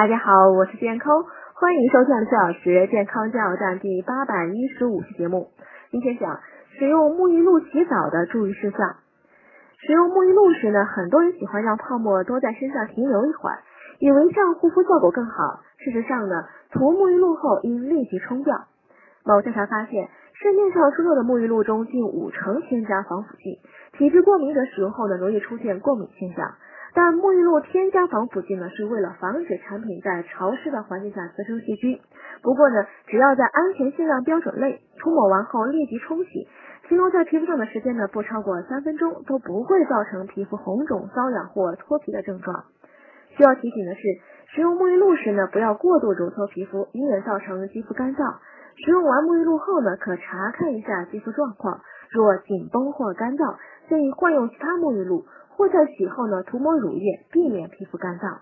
大家好，我是健康，欢迎收听四小时健康加油站第八百一十五期节目。今天讲使用沐浴露洗澡的注意事项。使用沐浴露时呢，很多人喜欢让泡沫多在身上停留一会儿，以为这样护肤效果更好。事实上呢，涂沐浴露后应立即冲掉。某调查发现，市面上出售的沐浴露中近五成添加防腐剂，体质过敏者使用后呢，容易出现过敏现象。但沐浴露添加防腐剂呢，是为了防止产品在潮湿的环境下滋生细菌。不过呢，只要在安全限量标准内，涂抹完后立即冲洗，停留在皮肤上的时间呢不超过三分钟，都不会造成皮肤红肿、瘙痒或脱皮的症状。需要提醒的是，使用沐浴露时呢，不要过度揉搓皮肤，以免造成肌肤干燥。使用完沐浴露后呢，可查看一下肌肤状况，若紧绷或干燥，建议换用其他沐浴露。或在洗后呢，涂抹乳液，避免皮肤干燥。